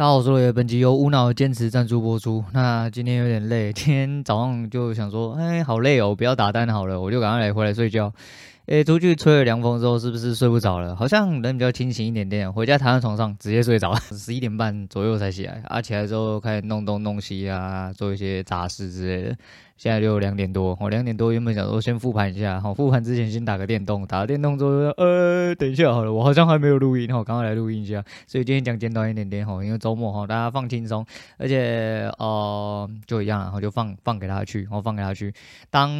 大家好，我是罗爷，本集由无脑坚持赞助播出。那今天有点累，今天早上就想说，哎，好累哦，不要打单好了，我就赶快来回来睡觉。哎，出去吹了凉风之后，是不是睡不着了？好像人比较清醒一点点，回家躺在床上直接睡着，十一点半左右才起来。啊，起来之后开始弄东弄西啊，做一些杂事之类的。现在就两点多，我两点多原本想说先复盘一下，好，复盘之前先打个电动，打个电动之后，呃，等一下好了，我好像还没有录音，好，赶快来录音一下。所以今天讲简短一点点，哈，因为周末哈，大家放轻松，而且呃，就一样，然后就放放给他去，然后放给他去。当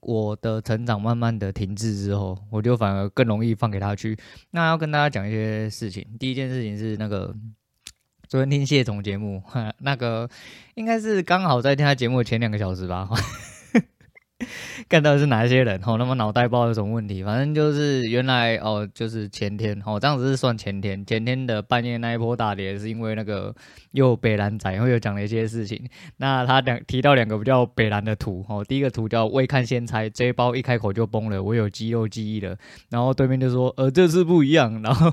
我的成长慢慢的停滞之后，我就反而更容易放给他去。那要跟大家讲一些事情，第一件事情是那个。昨天听谢总节目，那个应该是刚好在听他节目前两个小时吧，看到是哪些人哦，那么脑袋不知道有什么问题，反正就是原来哦，就是前天哦，这样子是算前天，前天的半夜那一波大跌是因为那个又北蓝仔，然后又讲了一些事情。那他两提到两个比较北蓝的图哦，第一个图叫未看先猜，这一包一开口就崩了，我有肌肉记忆了。然后对面就说呃，这次不一样，然后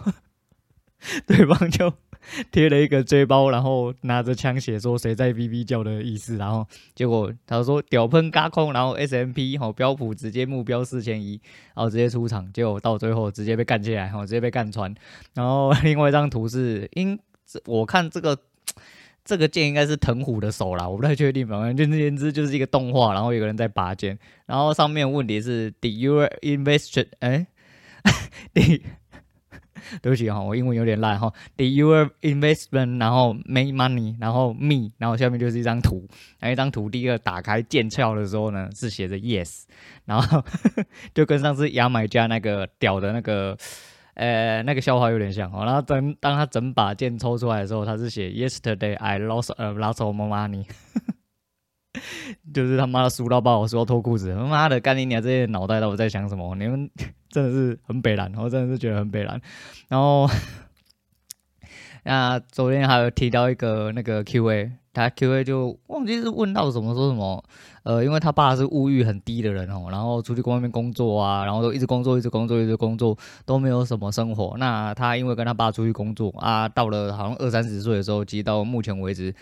对方就。贴了一个 J 包，然后拿着枪写说谁在哔哔叫的意思，然后结果他说屌喷嘎空，然后 S M P 好标普直接目标四千一，然后直接出场，结果到最后直接被干起来，哈，直接被干穿。然后 另外一张图是，因我看这个这个剑应该是藤虎的手啦，我不太确定，反正就那言之就是一个动画，然后有个人在拔剑，然后上面问题是 Did you investor 哎，Did 对不起哈，我英文有点烂哈。Did your investment，然后 make money，然后 me，然后下面就是一张图。那一张图第一个打开剑鞘的时候呢，是写着 yes，然后 就跟上次牙买加那个屌的那个呃那个笑话有点像哦。然后等当他整把剑抽出来的时候，他是写 Yesterday I lost a lot of money，就是他妈的输到爆，输到脱裤子。他妈的干你娘这些脑袋到底在想什么？你们？真的是很北蓝，我真的是觉得很北蓝。然后，那昨天还有提到一个那个 Q&A，他 Q&A 就忘记是问到什么说什么，呃，因为他爸是物欲很低的人哦，然后出去外面工作啊，然后都一直工作，一直工作，一直工作，都没有什么生活。那他因为跟他爸出去工作啊，到了好像二三十岁的时候，其实到目前为止，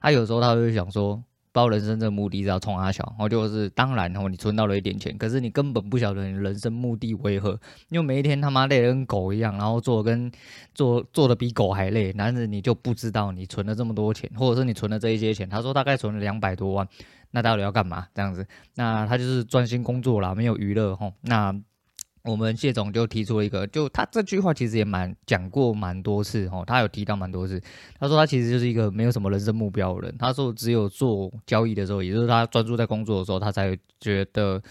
他有时候他会想说。包人生这个目的是要冲阿小，然后就是当然，然后你存到了一点钱，可是你根本不晓得你人生目的为何，因为每一天他妈累得跟狗一样，然后做跟做做的比狗还累，但是你就不知道你存了这么多钱，或者是你存了这一些钱，他说大概存了两百多万，那到底要干嘛？这样子，那他就是专心工作啦，没有娱乐吼，那。我们谢总就提出了一个，就他这句话其实也蛮讲过蛮多次哦，他有提到蛮多次。他说他其实就是一个没有什么人生目标的人。他说只有做交易的时候，也就是他专注在工作的时候，他才觉得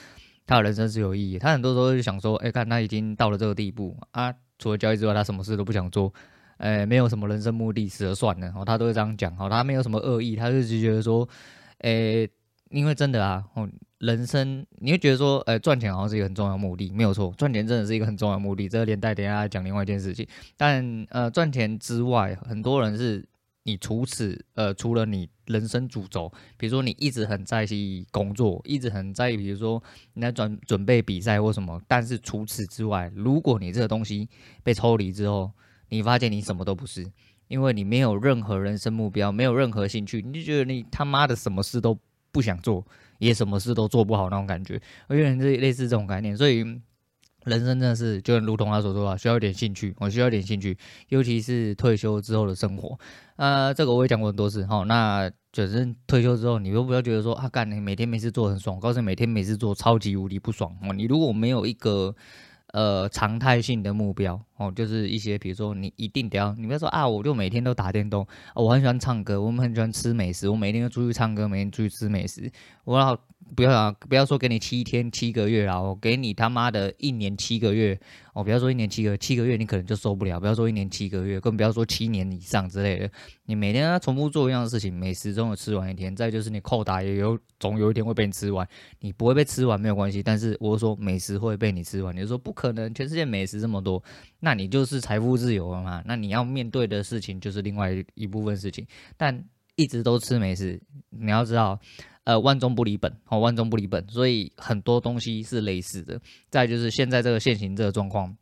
他的人生是有意义。他很多时候就想说，哎，看他已经到了这个地步啊，除了交易之外，他什么事都不想做，哎，没有什么人生目的，死了算了。哦，他都会这样讲。哦，他没有什么恶意，他就是觉得说，哎，因为真的啊，哦。人生你会觉得说，呃，赚钱好像是一个很重要目的，没有错，赚钱真的是一个很重要目的。这个连带等一下讲另外一件事情，但呃，赚钱之外，很多人是你除此呃，除了你人生主轴，比如说你一直很在意工作，一直很在意，比如说你在准准备比赛或什么，但是除此之外，如果你这个东西被抽离之后，你发现你什么都不是，因为你没有任何人生目标，没有任何兴趣，你就觉得你他妈的什么事都不想做。也什么事都做不好那种感觉，我有点类类似这种概念，所以人生真的是就如同他所说啊，需要一点兴趣，我需要一点兴趣，尤其是退休之后的生活。呃，这个我也讲过很多次哈。那就是退休之后，你都不要觉得说啊，干你每天没事做很爽，我告诉你，每天没事做超级无敌不爽哦。你如果没有一个呃，常态性的目标哦，就是一些，比如说你一定得要，你不要说啊，我就每天都打电动，我很喜欢唱歌，我们很喜欢吃美食，我每天都出去唱歌，每天出去吃美食，我要。不要啊！不要说给你七天七个月啊，我给你他妈的一年七个月哦！不要说一年七个七个月，你可能就受不了。不要说一年七个月，更不要说七年以上之类的。你每天要重复做一样的事情，美食总有吃完一天。再就是你扣打也有总有一天会被你吃完。你不会被吃完没有关系，但是我说美食会被你吃完。你就说不可能，全世界美食这么多，那你就是财富自由了嘛？那你要面对的事情就是另外一部分事情。但一直都吃美食，你要知道。呃，万中不离本，哦，万中不离本，所以很多东西是类似的。再就是现在这个现行这个状况，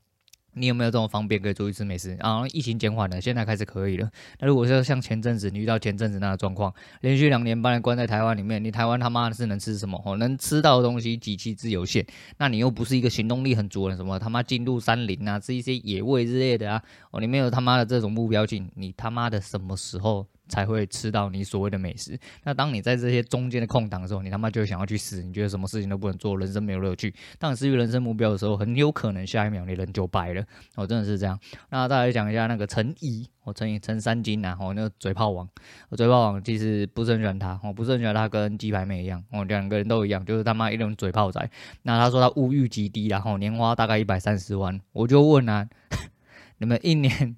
你有没有这种方便可以出去吃美食？啊，疫情减缓了，现在开始可以了。那如果说像前阵子你遇到前阵子那个状况，连续两年把你关在台湾里面，你台湾他妈的是能吃什么？哦，能吃到的东西极其之有限。那你又不是一个行动力很足的，什么他妈进入山林啊，吃一些野味之类的啊？哦，你没有他妈的这种目标性，你他妈的什么时候？才会吃到你所谓的美食。那当你在这些中间的空档的时候，你他妈就想要去死，你觉得什么事情都不能做，人生没有乐趣。当你失去人生目标的时候，很有可能下一秒你人就白了。哦，真的是这样。那再来讲一下那个陈怡，我陈怡陈三金啊，哦，那个嘴炮王，我嘴炮王其实不是很喜欢他，我不是很喜欢他跟鸡排妹一样，哦，两个人都一样，就是他妈一种嘴炮仔。那他说他物欲极低，然后年花大概一百三十万，我就问啊，你们一年？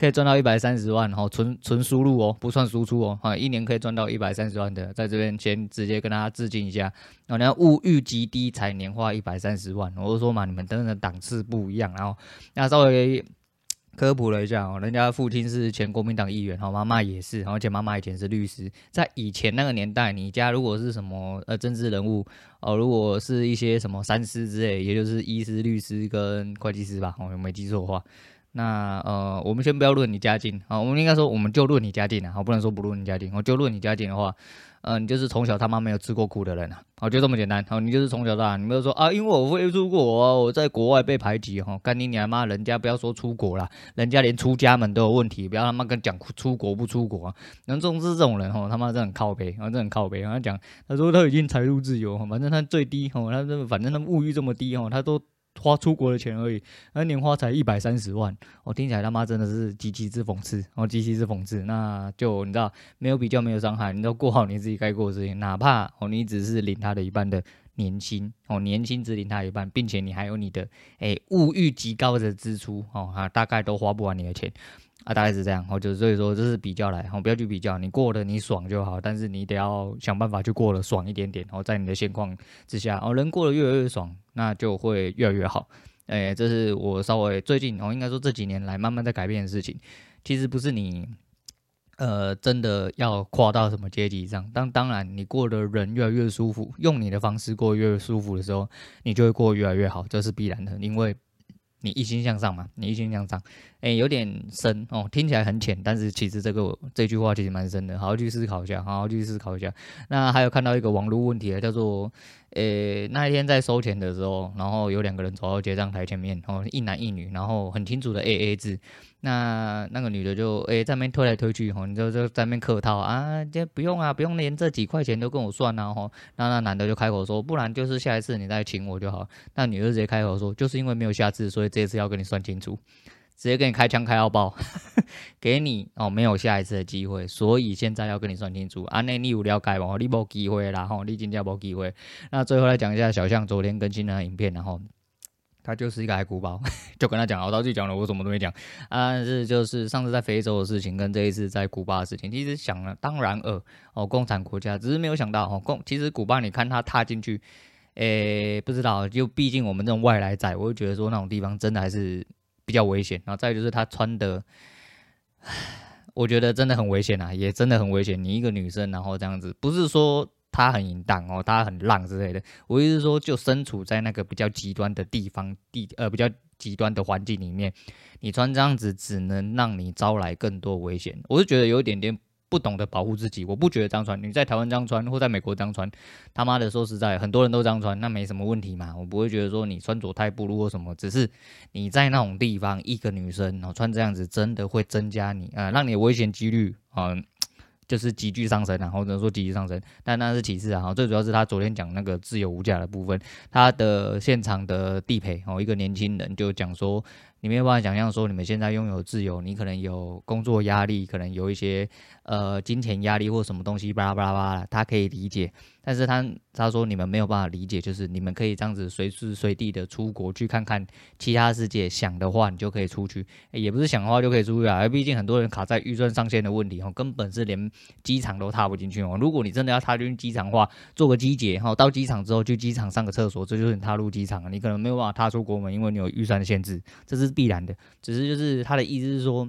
可以赚到一百三十万，然后纯纯输入哦，不算输出哦，哈，一年可以赚到一百三十万的，在这边先直接跟大家致敬一下。然后人家物欲极低，才年化一百三十万，我就说嘛，你们真的档次不一样。然后那稍微科普了一下哦，人家父亲是前国民党议员，哈，妈妈也是，而且妈妈以前是律师。在以前那个年代，你家如果是什么呃政治人物哦，如果是一些什么三师之类，也就是医师、律师跟会计师吧，我没记错的话。那呃，我们先不要论你家境啊，我们应该说，我们就论你家境啊，好，不能说不论你家境，我就论你家境的话，呃，你就是从小他妈没有吃过苦的人啊，好，就这么简单，好，你就是从小到大，你没有说啊，因为我会出国，我在国外被排挤哈，干你娘妈，人家不要说出国啦，人家连出家门都有问题，不要他妈跟讲出国不出国啊，能重视这种人哈，他妈真很靠北，真的很靠北，然后讲他说他已经财务自由，反正他最低哈，他这反正他物欲这么低哈，他都。花出国的钱而已，那年花才一百三十万，我、听起来他妈真的是极其之讽刺，哦，极其之讽刺。那就你知道，没有比较，没有伤害，你都过好你自己该过的事情，哪怕哦你只是领他的一半的年薪，哦年薪只领他一半，并且你还有你的诶物欲极高的支出，哦啊大概都花不完你的钱。啊，大概是这样，哦，就是所以说这是比较来，哦，不要去比较，你过得你爽就好，但是你得要想办法去过得爽一点点，哦，在你的现况之下，哦，人过得越来越爽，那就会越来越好，哎，这是我稍微最近，哦，应该说这几年来慢慢在改变的事情，其实不是你，呃，真的要跨到什么阶级上，当当然你过得人越来越舒服，用你的方式过越越舒服的时候，你就会过越来越好，这是必然的，因为。你一心向上嘛？你一心向上，哎、有点深哦，听起来很浅，但是其实这个这句话其实蛮深的，好好去思考一下，好好去思考一下。那还有看到一个网络问题啊叫做，呃、那一天在收钱的时候，然后有两个人走到结账台前面，哦，一男一女，然后很清楚的 A A 制。那那个女的就诶、在那边推来推去吼，你就就在那边客套啊，这不用啊，不用连这几块钱都跟我算啊吼。那那男的就开口说，不然就是下一次你再请我就好。那女的直接开口说，就是因为没有下次，所以这次要跟你算清楚，直接跟你开枪开到爆，给你哦没有下一次的机会，所以现在要跟你算清楚。啊，那你有了解吗？你没机会啦吼，你真的没机会。那最后来讲一下小象昨天更新的影片，然后。他就是一个爱哭包，就跟他讲，我到这里讲了，我什么都没讲啊。但是就是上次在非洲的事情，跟这一次在古巴的事情，其实想了当然尔哦，共产国家，只是没有想到哦，共其实古巴，你看他踏进去，诶、不知道，就毕竟我们这种外来仔，我就觉得说那种地方真的还是比较危险。然后再就是他穿的，我觉得真的很危险啊，也真的很危险。你一个女生，然后这样子，不是说。她很淫荡哦，她很浪之类的。我意思是说，就身处在那个比较极端的地方地呃比较极端的环境里面，你穿这样子只能让你招来更多危险。我是觉得有一点点不懂得保护自己。我不觉得这样穿，你在台湾这样穿，或在美国这样穿，他妈的说实在，很多人都这样穿，那没什么问题嘛。我不会觉得说你穿着太暴露或什么，只是你在那种地方，一个女生哦穿这样子，真的会增加你啊、让你的危险几率啊。就是急剧上升啊，或者说急剧上升，但那是其次啊，最主要是他昨天讲那个自由无价的部分，他的现场的地陪哦，一个年轻人就讲说。你没有办法想象说，你们现在拥有自由，你可能有工作压力，可能有一些呃金钱压力或什么东西，巴拉巴拉巴拉，他可以理解。但是他他说你们没有办法理解，就是你们可以这样子随时随地的出国去看看其他世界，想的话你就可以出去，也不是想的话就可以出去啊。毕竟很多人卡在预算上限的问题，哦，根本是连机场都踏不进去哦。如果你真的要踏进机场的话，做个机捷，哈，到机场之后去机场上个厕所，这就是你踏入机场，你可能没有办法踏出国门，因为你有预算的限制，这是。必然的，只是就是他的意思是说，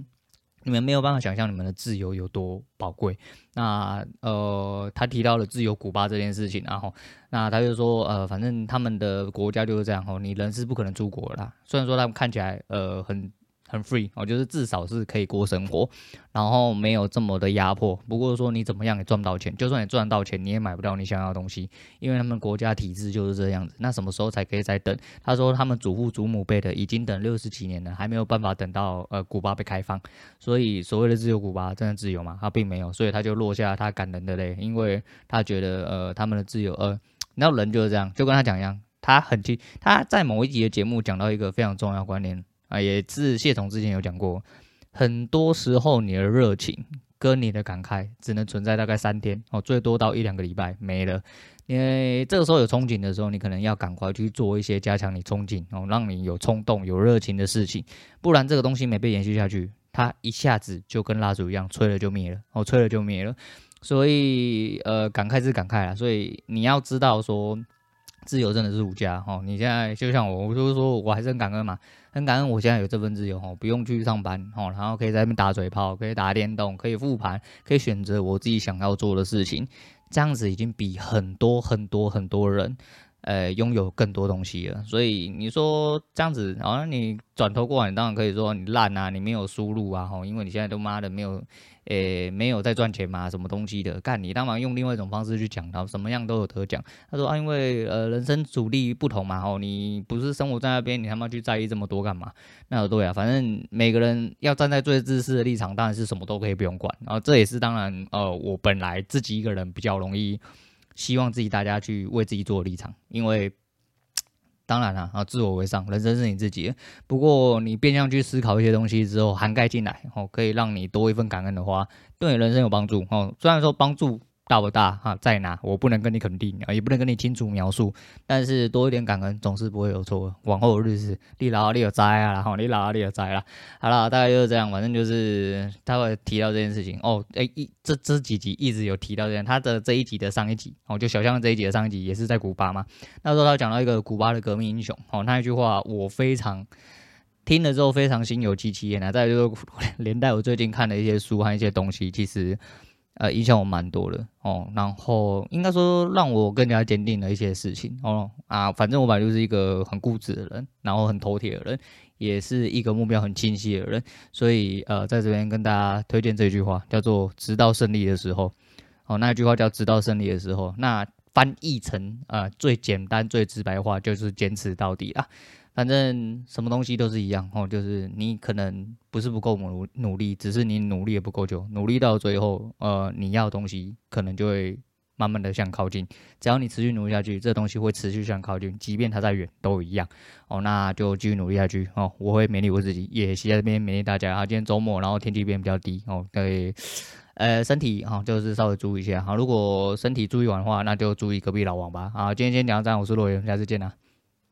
你们没有办法想象你们的自由有多宝贵。那呃，他提到了自由古巴这件事情，然后那他就说呃，反正他们的国家就是这样哦，你人是不可能出国的。虽然说他们看起来呃很。很 free 哦，就是至少是可以过生活，然后没有这么的压迫。不过说你怎么样也赚不到钱，就算你赚到钱，你也买不到你想要的东西，因为他们国家体制就是这样子。那什么时候才可以再等？他说他们祖父祖母辈的已经等六十几年了，还没有办法等到呃古巴被开放。所以所谓的自由古巴真的自由吗？他并没有，所以他就落下他感人的泪，因为他觉得呃他们的自由呃，那人就是这样，就跟他讲一样，他很清，他在某一集的节目讲到一个非常重要的观念。啊，也是谢总之前有讲过，很多时候你的热情跟你的感慨只能存在大概三天哦，最多到一两个礼拜没了。因为这个时候有憧憬的时候，你可能要赶快去做一些加强你憧憬哦，让你有冲动、有热情的事情，不然这个东西没被延续下去，它一下子就跟蜡烛一样，吹了就灭了哦，吹了就灭了。所以呃，感慨是感慨啦，所以你要知道说。自由真的是无价哦！你现在就像我，我就是说我还是很感恩嘛，很感恩我现在有这份自由哦，不用去上班哦，然后可以在那边打嘴炮，可以打电动，可以复盘，可以选择我自己想要做的事情，这样子已经比很多很多很多人。呃，拥有更多东西了，所以你说这样子，好像你转头过来，你当然可以说你烂啊，你没有输入啊，吼，因为你现在都妈的没有，诶、欸，没有在赚钱嘛，什么东西的，干你当然用另外一种方式去讲，然后什么样都有得讲。他说啊，因为呃人生主力不同嘛，吼，你不是生活在那边，你他妈去在意这么多干嘛？那对啊，反正每个人要站在最自私的立场，当然是什么都可以不用管，然后这也是当然，呃，我本来自己一个人比较容易。希望自己大家去为自己做立场，因为 当然了啊，自我为上，人生是你自己。不过你变相去思考一些东西之后，涵盖进来哦，可以让你多一份感恩的话，对你人生有帮助哦。虽然说帮助。大不大哈？在哪？我不能跟你肯定啊，也不能跟你清楚描述。但是多一点感恩总是不会有错。往后的日子，你老你有灾啊，然后你老你有灾啦。好了，大概就是这样。反正就是他会提到这件事情哦。哎，一这这几集一直有提到这样。他的这一集的上一集哦，就小象这一集的上一集也是在古巴嘛。那时候他讲到一个古巴的革命英雄哦，那一句话我非常听了之后非常心有戚戚焉啊。再就是 连带我最近看的一些书和一些东西，其实。呃，影响我蛮多的哦，然后应该说让我更加坚定了一些事情哦啊，反正我本来就是一个很固执的人，然后很头铁的人，也是一个目标很清晰的人，所以呃，在这边跟大家推荐这句话，叫做“直到胜利的时候”。哦，那句话叫“直到胜利的时候”，那翻译成呃最简单、最直白话就是“坚持到底”啊。反正什么东西都是一样哦，就是你可能不是不够努努力，只是你努力也不够久，努力到最后，呃，你要的东西可能就会慢慢的向靠近。只要你持续努力下去，这东西会持续向靠近，即便它再远都一样哦。那就继续努力下去哦。我会勉励我自己，也在这边勉励大家。啊，今天周末，然后天气变比较低哦，对，呃，身体哈就是稍微注意一下。哈，如果身体注意完的话，那就注意隔壁老王吧。好，今天先讲到这，我是洛源，下次见啦。